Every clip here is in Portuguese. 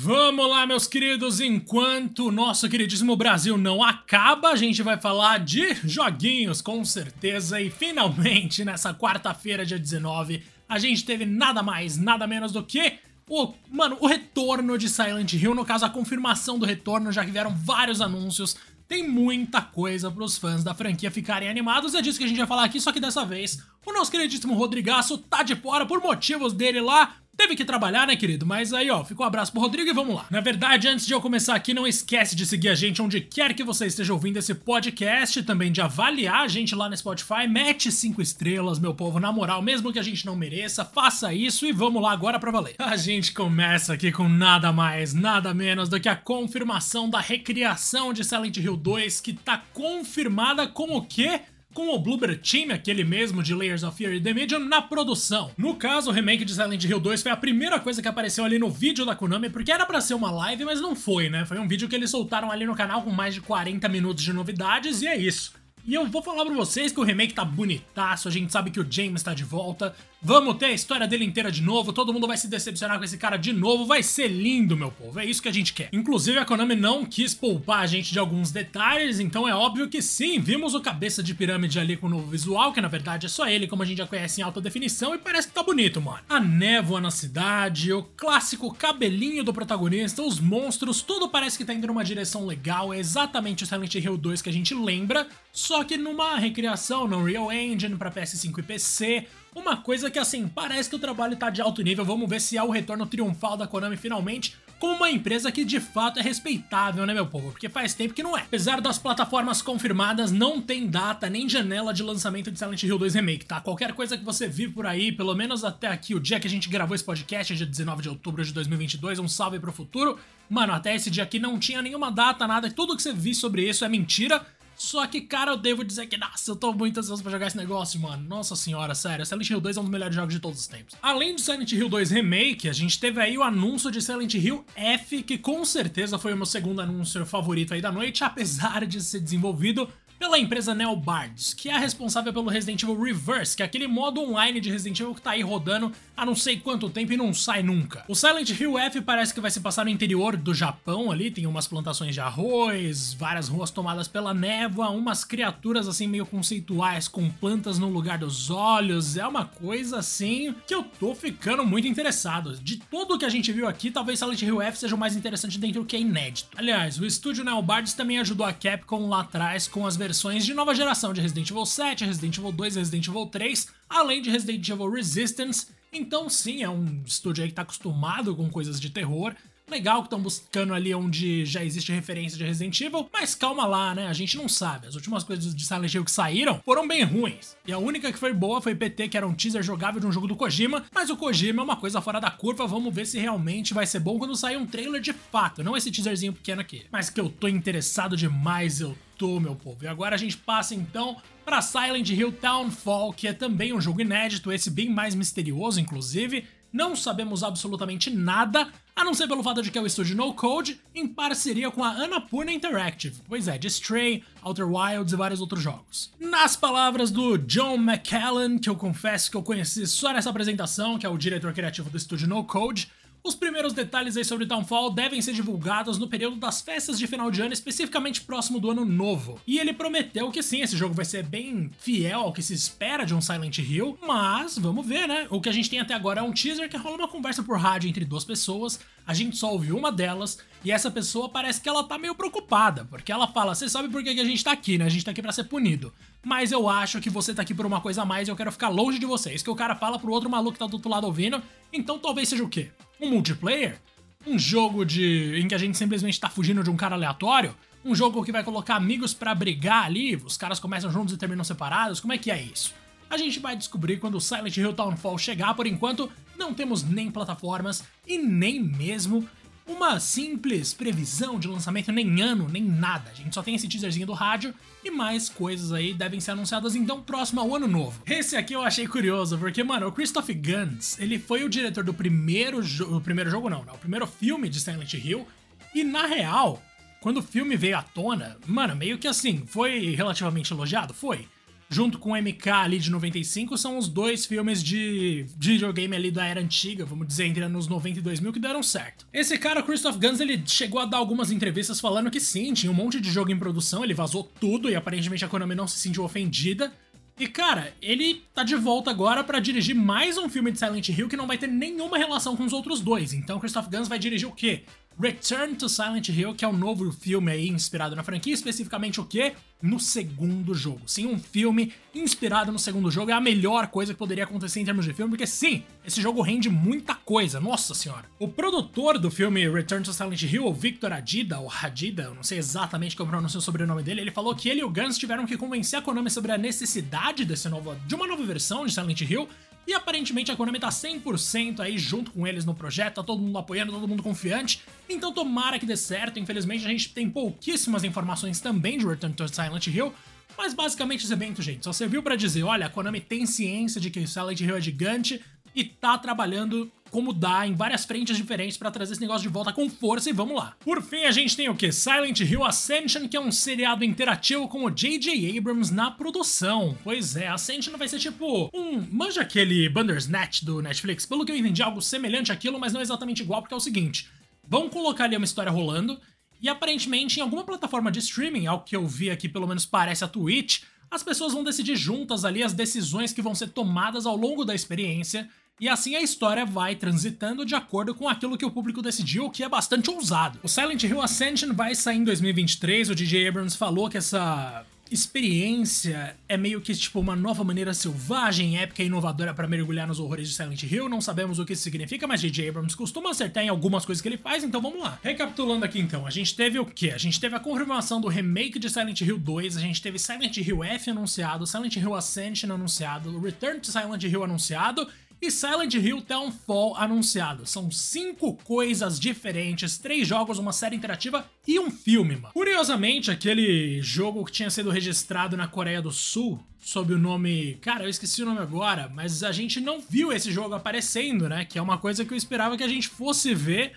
Vamos lá, meus queridos, enquanto o nosso queridíssimo Brasil não acaba, a gente vai falar de joguinhos, com certeza, e finalmente, nessa quarta-feira, dia 19, a gente teve nada mais, nada menos do que o, mano, o retorno de Silent Hill, no caso, a confirmação do retorno, já que vieram vários anúncios, tem muita coisa para os fãs da franquia ficarem animados, é disso que a gente vai falar aqui, só que dessa vez o nosso queridíssimo Rodrigaço tá de fora por motivos dele lá, Teve que trabalhar, né, querido? Mas aí, ó, fica um abraço pro Rodrigo e vamos lá. Na verdade, antes de eu começar aqui, não esquece de seguir a gente onde quer que você esteja ouvindo esse podcast, também de avaliar a gente lá no Spotify, mete cinco estrelas, meu povo, na moral, mesmo que a gente não mereça, faça isso e vamos lá agora pra valer. A gente começa aqui com nada mais, nada menos do que a confirmação da recriação de Silent Hill 2, que tá confirmada com o quê? Com o Bloober Team, aquele mesmo de Layers of Fear e The Medium, na produção. No caso, o remake de Silent Hill 2 foi a primeira coisa que apareceu ali no vídeo da Konami, porque era para ser uma live, mas não foi, né? Foi um vídeo que eles soltaram ali no canal com mais de 40 minutos de novidades e é isso. E eu vou falar pra vocês que o remake tá bonitaço, a gente sabe que o James tá de volta. Vamos ter a história dele inteira de novo, todo mundo vai se decepcionar com esse cara de novo, vai ser lindo, meu povo, é isso que a gente quer. Inclusive, a Konami não quis poupar a gente de alguns detalhes, então é óbvio que sim, vimos o cabeça de pirâmide ali com o novo visual, que na verdade é só ele, como a gente já conhece em alta definição, e parece que tá bonito, mano. A névoa na cidade, o clássico cabelinho do protagonista, os monstros, tudo parece que tá indo numa direção legal, é exatamente o Silent Hill 2 que a gente lembra, só que numa recriação no Unreal Engine para PS5 e PC, uma coisa que assim, parece que o trabalho tá de alto nível, vamos ver se há o retorno triunfal da Konami finalmente, como uma empresa que de fato é respeitável, né meu povo? Porque faz tempo que não é. Apesar das plataformas confirmadas, não tem data nem janela de lançamento de Silent Hill 2 Remake, tá? Qualquer coisa que você vir por aí, pelo menos até aqui, o dia que a gente gravou esse podcast, dia 19 de outubro de 2022, um salve pro futuro. Mano, até esse dia aqui não tinha nenhuma data, nada, tudo que você viu sobre isso é mentira. Só que, cara, eu devo dizer que, nossa, eu tô muito ansioso pra jogar esse negócio, mano. Nossa senhora, sério. Silent Hill 2 é um dos melhores jogos de todos os tempos. Além de Silent Hill 2 Remake, a gente teve aí o anúncio de Silent Hill F, que com certeza foi o meu segundo anúncio favorito aí da noite, apesar de ser desenvolvido pela empresa Neobards, que é responsável pelo Resident Evil Reverse, que é aquele modo online de Resident Evil que tá aí rodando há não sei quanto tempo e não sai nunca. O Silent Hill F parece que vai se passar no interior do Japão ali, tem umas plantações de arroz, várias ruas tomadas pela névoa, umas criaturas assim meio conceituais com plantas no lugar dos olhos, é uma coisa assim que eu tô ficando muito interessado. De tudo que a gente viu aqui, talvez Silent Hill F seja o mais interessante dentro do que é inédito. Aliás, o estúdio Neobards também ajudou a Capcom lá atrás com as versões de nova geração de Resident Evil 7, Resident Evil 2 e Resident Evil 3, além de Resident Evil Resistance. Então, sim, é um estúdio aí que tá acostumado com coisas de terror. Legal que estão buscando ali onde já existe referência de Resident Evil, mas calma lá, né? A gente não sabe. As últimas coisas de Silent Hill que saíram foram bem ruins. E a única que foi boa foi PT, que era um teaser jogável de um jogo do Kojima, mas o Kojima é uma coisa fora da curva. Vamos ver se realmente vai ser bom quando sair um trailer de fato, não esse teaserzinho pequeno aqui. Mas que eu tô interessado demais, eu tô, meu povo. E agora a gente passa então para Silent Hill Townfall, que é também um jogo inédito, esse bem mais misterioso, inclusive. Não sabemos absolutamente nada, a não ser pelo fato de que é o estúdio No Code, em parceria com a Annapurna Interactive, pois é, de Stray, Outer Wilds e vários outros jogos. Nas palavras do John McCallan, que eu confesso que eu conheci só nessa apresentação, que é o diretor criativo do estúdio No Code, os primeiros detalhes aí sobre Townfall devem ser divulgados no período das festas de final de ano, especificamente próximo do ano novo. E ele prometeu que sim, esse jogo vai ser bem fiel ao que se espera de um Silent Hill, mas vamos ver, né? O que a gente tem até agora é um teaser que rola uma conversa por rádio entre duas pessoas, a gente só ouviu uma delas, e essa pessoa parece que ela tá meio preocupada, porque ela fala: Você sabe por que a gente tá aqui, né? A gente tá aqui pra ser punido. Mas eu acho que você tá aqui por uma coisa a mais e eu quero ficar longe de você. Isso que o cara fala pro outro maluco que tá do outro lado ouvindo. Então talvez seja o quê? Um multiplayer? Um jogo de. em que a gente simplesmente tá fugindo de um cara aleatório? Um jogo que vai colocar amigos para brigar ali, os caras começam juntos e terminam separados? Como é que é isso? A gente vai descobrir quando o Silent Hill Townfall chegar, por enquanto não temos nem plataformas e nem mesmo uma simples previsão de lançamento, nem ano, nem nada. A gente só tem esse teaserzinho do rádio e mais coisas aí devem ser anunciadas então próximo ao ano novo. Esse aqui eu achei curioso, porque, mano, o Christoph Gans, ele foi o diretor do primeiro jogo. Primeiro jogo não, não, o primeiro filme de Silent Hill. E na real, quando o filme veio à tona, mano, meio que assim, foi relativamente elogiado? Foi. Junto com o MK ali de 95, são os dois filmes de, de videogame ali da era antiga, vamos dizer, entre anos 90 e 2000, que deram certo. Esse cara, Christoph Gans, ele chegou a dar algumas entrevistas falando que sim, tinha um monte de jogo em produção, ele vazou tudo e aparentemente a Konami não se sentiu ofendida. E cara, ele tá de volta agora para dirigir mais um filme de Silent Hill que não vai ter nenhuma relação com os outros dois. Então Christoph Gans vai dirigir o quê? Return to Silent Hill, que é um novo filme aí inspirado na franquia, especificamente o quê? No segundo jogo. Sim, um filme inspirado no segundo jogo é a melhor coisa que poderia acontecer em termos de filme, porque sim, esse jogo rende muita coisa, nossa senhora. O produtor do filme Return to Silent Hill, o Victor Adida, ou Hadida, eu não sei exatamente como pronunciar o sobrenome dele, ele falou que ele e o Guns tiveram que convencer a Konami sobre a necessidade desse novo, de uma nova versão de Silent Hill, e aparentemente a Konami tá 100% aí junto com eles no projeto, tá todo mundo apoiando, todo mundo confiante. Então tomara que dê certo. Infelizmente a gente tem pouquíssimas informações também de Return to Silent Hill. Mas basicamente esse evento, gente, só serviu para dizer, olha, a Konami tem ciência de que Silent Hill é gigante e tá trabalhando como dá em várias frentes diferentes para trazer esse negócio de volta com força e vamos lá. Por fim, a gente tem o que? Silent Hill Ascension, que é um seriado interativo com o J.J. Abrams na produção. Pois é, Ascension vai ser tipo um... Manja aquele Bandersnatch do Netflix? Pelo que eu entendi, algo semelhante àquilo, mas não exatamente igual, porque é o seguinte. Vão colocar ali uma história rolando, e aparentemente em alguma plataforma de streaming, ao que eu vi aqui pelo menos parece a Twitch, as pessoas vão decidir juntas ali as decisões que vão ser tomadas ao longo da experiência, e assim a história vai transitando de acordo com aquilo que o público decidiu, o que é bastante ousado. O Silent Hill Ascension vai sair em 2023, o DJ Abrams falou que essa experiência é meio que tipo uma nova maneira selvagem, épica e inovadora para mergulhar nos horrores de Silent Hill. Não sabemos o que isso significa, mas J.J. Abrams costuma acertar em algumas coisas que ele faz, então vamos lá. Recapitulando aqui então, a gente teve o que? A gente teve a confirmação do remake de Silent Hill 2, a gente teve Silent Hill F anunciado, Silent Hill Ascension anunciado, Return to Silent Hill anunciado e Silent Hill Downfall anunciado. São cinco coisas diferentes, três jogos, uma série interativa e um filme, mano. Curiosamente, aquele jogo que tinha sido registrado na Coreia do Sul, sob o nome. Cara, eu esqueci o nome agora, mas a gente não viu esse jogo aparecendo, né? Que é uma coisa que eu esperava que a gente fosse ver.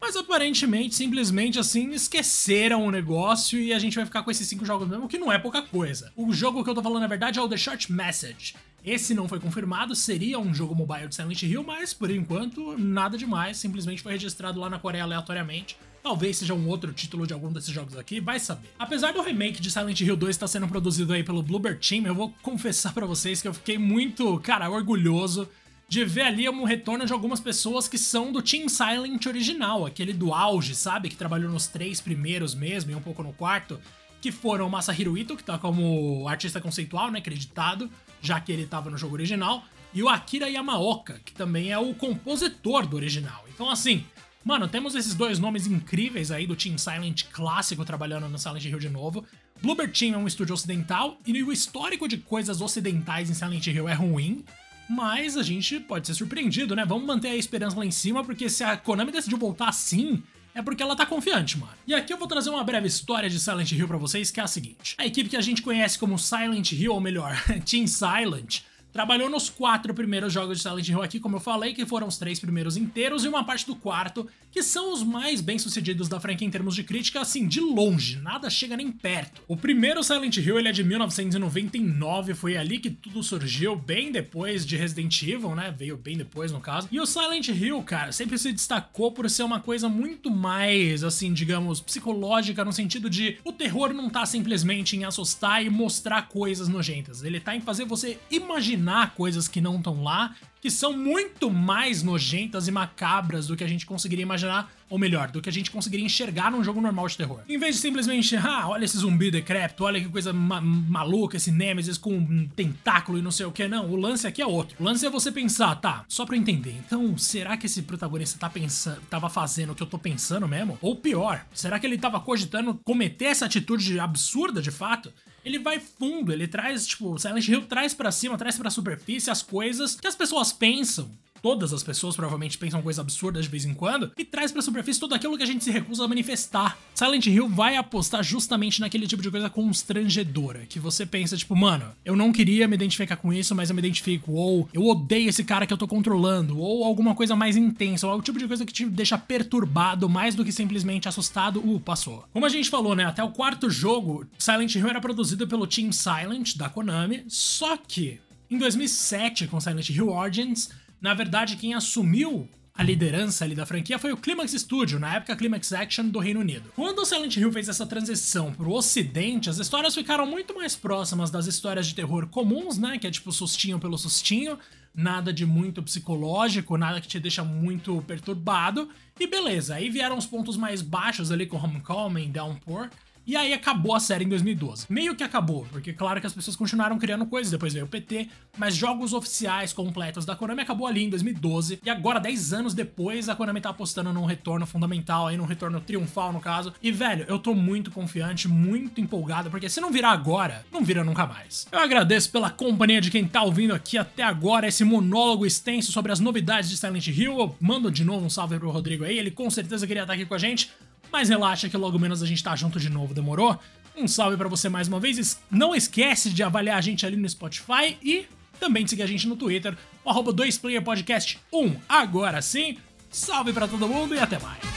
Mas aparentemente, simplesmente assim, esqueceram o negócio e a gente vai ficar com esses cinco jogos mesmo, que não é pouca coisa. O jogo que eu tô falando, na verdade, é o The Short Message. Esse não foi confirmado, seria um jogo mobile de Silent Hill, mas por enquanto nada demais, simplesmente foi registrado lá na Coreia aleatoriamente. Talvez seja um outro título de algum desses jogos aqui, vai saber. Apesar do remake de Silent Hill 2 estar sendo produzido aí pelo Bluebird Team, eu vou confessar para vocês que eu fiquei muito, cara, orgulhoso de ver ali um retorno de algumas pessoas que são do Team Silent original, aquele do auge, sabe? Que trabalhou nos três primeiros mesmo e um pouco no quarto, que foram Masahiro Ito, que tá como artista conceitual, né, acreditado, já que ele estava no jogo original, e o Akira Yamaoka, que também é o compositor do original. Então, assim, mano, temos esses dois nomes incríveis aí do Team Silent clássico trabalhando no Silent Hill de novo. Bluebird Team é um estúdio ocidental e o histórico de coisas ocidentais em Silent Hill é ruim, mas a gente pode ser surpreendido, né? Vamos manter a esperança lá em cima, porque se a Konami decidiu voltar assim, é porque ela tá confiante, mano. E aqui eu vou trazer uma breve história de Silent Hill para vocês, que é a seguinte. A equipe que a gente conhece como Silent Hill, ou melhor, Team Silent, Trabalhou nos quatro primeiros jogos de Silent Hill aqui, como eu falei, que foram os três primeiros inteiros e uma parte do quarto, que são os mais bem sucedidos da franquia em termos de crítica, assim, de longe, nada chega nem perto. O primeiro Silent Hill ele é de 1999, foi ali que tudo surgiu, bem depois de Resident Evil, né? Veio bem depois no caso. E o Silent Hill, cara, sempre se destacou por ser uma coisa muito mais, assim, digamos, psicológica, no sentido de o terror não tá simplesmente em assustar e mostrar coisas nojentas, ele tá em fazer você imaginar imaginar coisas que não estão lá, que são muito mais nojentas e macabras do que a gente conseguiria imaginar, ou melhor, do que a gente conseguiria enxergar num jogo normal de terror. Em vez de simplesmente, ah, olha esse zumbi decrépito, olha que coisa ma maluca, esse Nemesis com um tentáculo e não sei o que, não, o lance aqui é outro. O lance é você pensar, tá, só pra entender, então, será que esse protagonista tá pensando, tava fazendo o que eu tô pensando mesmo? Ou pior, será que ele tava cogitando cometer essa atitude absurda de fato? Ele vai fundo, ele traz, tipo, Silent Hill traz para cima, traz pra superfície as coisas que as pessoas pensam todas as pessoas provavelmente pensam coisas absurdas de vez em quando, e traz pra superfície tudo aquilo que a gente se recusa a manifestar. Silent Hill vai apostar justamente naquele tipo de coisa constrangedora, que você pensa, tipo, mano, eu não queria me identificar com isso, mas eu me identifico, ou eu odeio esse cara que eu tô controlando, ou alguma coisa mais intensa, ou o tipo de coisa que te deixa perturbado mais do que simplesmente assustado, uh, passou. Como a gente falou, né, até o quarto jogo, Silent Hill era produzido pelo Team Silent, da Konami, só que em 2007, com Silent Hill Origins, na verdade, quem assumiu a liderança ali da franquia foi o Climax Studio, na época Climax Action do Reino Unido. Quando o Silent Hill fez essa transição pro ocidente, as histórias ficaram muito mais próximas das histórias de terror comuns, né, que é tipo sustinho pelo sustinho, nada de muito psicológico, nada que te deixa muito perturbado, e beleza, aí vieram os pontos mais baixos ali com Homecoming, Downpour, e aí acabou a série em 2012. Meio que acabou, porque claro que as pessoas continuaram criando coisas, depois veio o PT, mas jogos oficiais completos da Konami acabou ali em 2012. E agora, 10 anos depois, a Konami tá apostando num retorno fundamental aí, num retorno triunfal no caso. E velho, eu tô muito confiante, muito empolgado, porque se não virar agora, não vira nunca mais. Eu agradeço pela companhia de quem tá ouvindo aqui até agora esse monólogo extenso sobre as novidades de Silent Hill. Eu mando de novo um salve pro Rodrigo aí, ele com certeza queria estar aqui com a gente. Mas relaxa que logo menos a gente tá junto de novo, demorou? Um salve para você mais uma vez. Não esquece de avaliar a gente ali no Spotify e também de seguir a gente no Twitter, o arroba 2playerpodcast1. Agora sim, salve para todo mundo e até mais.